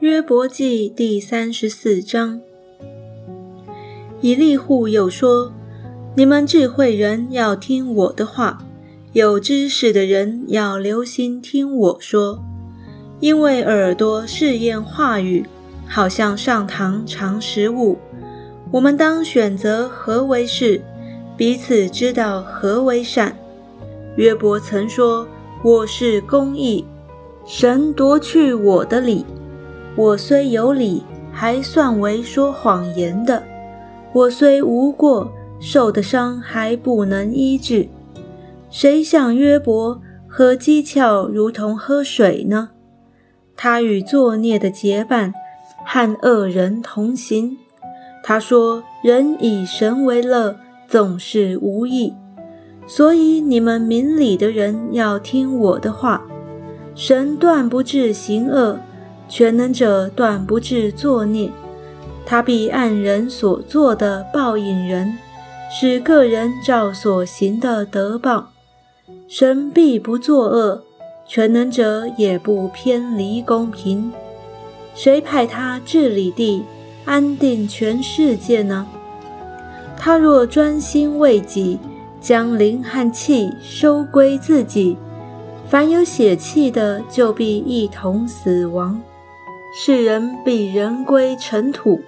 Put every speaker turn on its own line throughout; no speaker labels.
约伯记第三十四章。以利户又说：“你们智慧人要听我的话，有知识的人要留心听我说，因为耳朵试验话语，好像上堂尝食物。我们当选择何为是，彼此知道何为善。”约伯曾说：“我是公义，神夺去我的理。我虽有理，还算为说谎言的。”我虽无过，受的伤还不能医治。谁像约伯，喝讥诮如同喝水呢？他与作孽的结伴，和恶人同行。他说：“人以神为乐，总是无益。”所以你们明理的人要听我的话。神断不治行恶，全能者断不治作孽。他必按人所做的报应人，使个人照所行的得报。神必不作恶，全能者也不偏离公平。谁派他治理地，安定全世界呢？他若专心为己，将灵和气收归自己，凡有血气的，就必一同死亡。世人必人归尘土。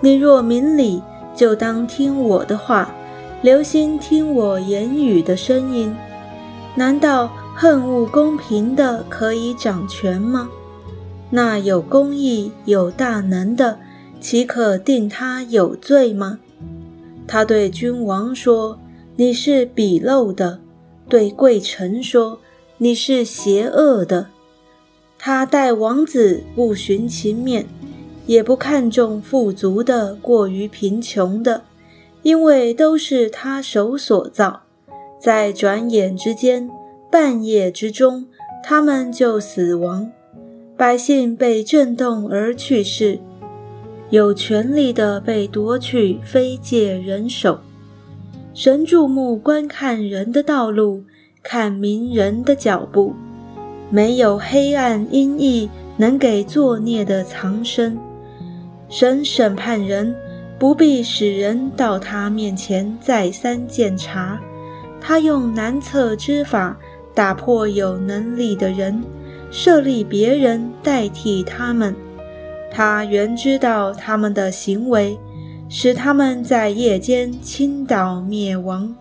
你若明理，就当听我的话，留心听我言语的声音。难道恨恶公平的可以掌权吗？那有公义、有大能的，岂可定他有罪吗？他对君王说：“你是鄙陋的。”对贵臣说：“你是邪恶的。”他待王子不徇情面。也不看重富足的过于贫穷的，因为都是他手所造，在转眼之间、半夜之中，他们就死亡。百姓被震动而去世，有权力的被夺去，非借人手。神注目观看人的道路，看明人的脚步，没有黑暗阴翳能给作孽的藏身。神审判人，不必使人到他面前再三检查。他用难测之法打破有能力的人，设立别人代替他们。他原知道他们的行为，使他们在夜间倾倒灭亡。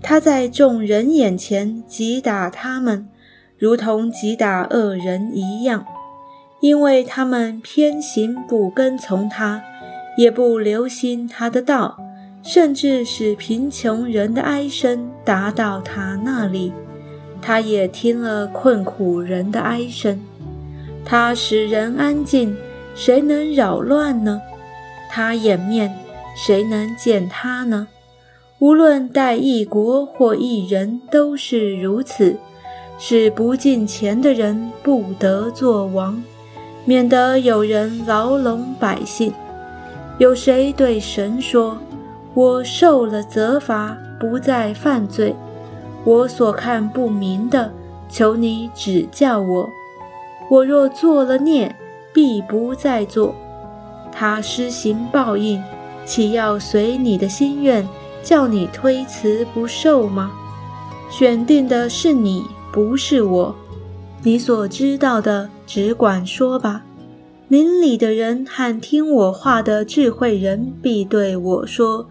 他在众人眼前击打他们，如同击打恶人一样。因为他们偏行不跟从他，也不留心他的道，甚至使贫穷人的哀声达到他那里，他也听了困苦人的哀声。他使人安静，谁能扰乱呢？他掩面，谁能见他呢？无论待一国或一人，都是如此，使不敬钱的人不得做王。免得有人牢笼百姓。有谁对神说：“我受了责罚，不再犯罪。我所看不明的，求你指教我。我若做了孽，必不再做。”他施行报应，岂要随你的心愿，叫你推辞不受吗？选定的是你，不是我。你所知道的，只管说吧。邻里的人和听我话的智慧人必对我说：“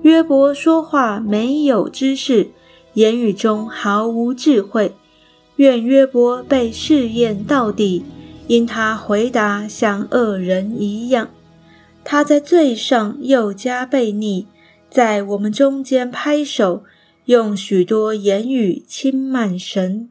约伯说话没有知识，言语中毫无智慧。愿约伯被试验到底，因他回答像恶人一样。他在罪上又加倍逆，在我们中间拍手，用许多言语轻慢神。”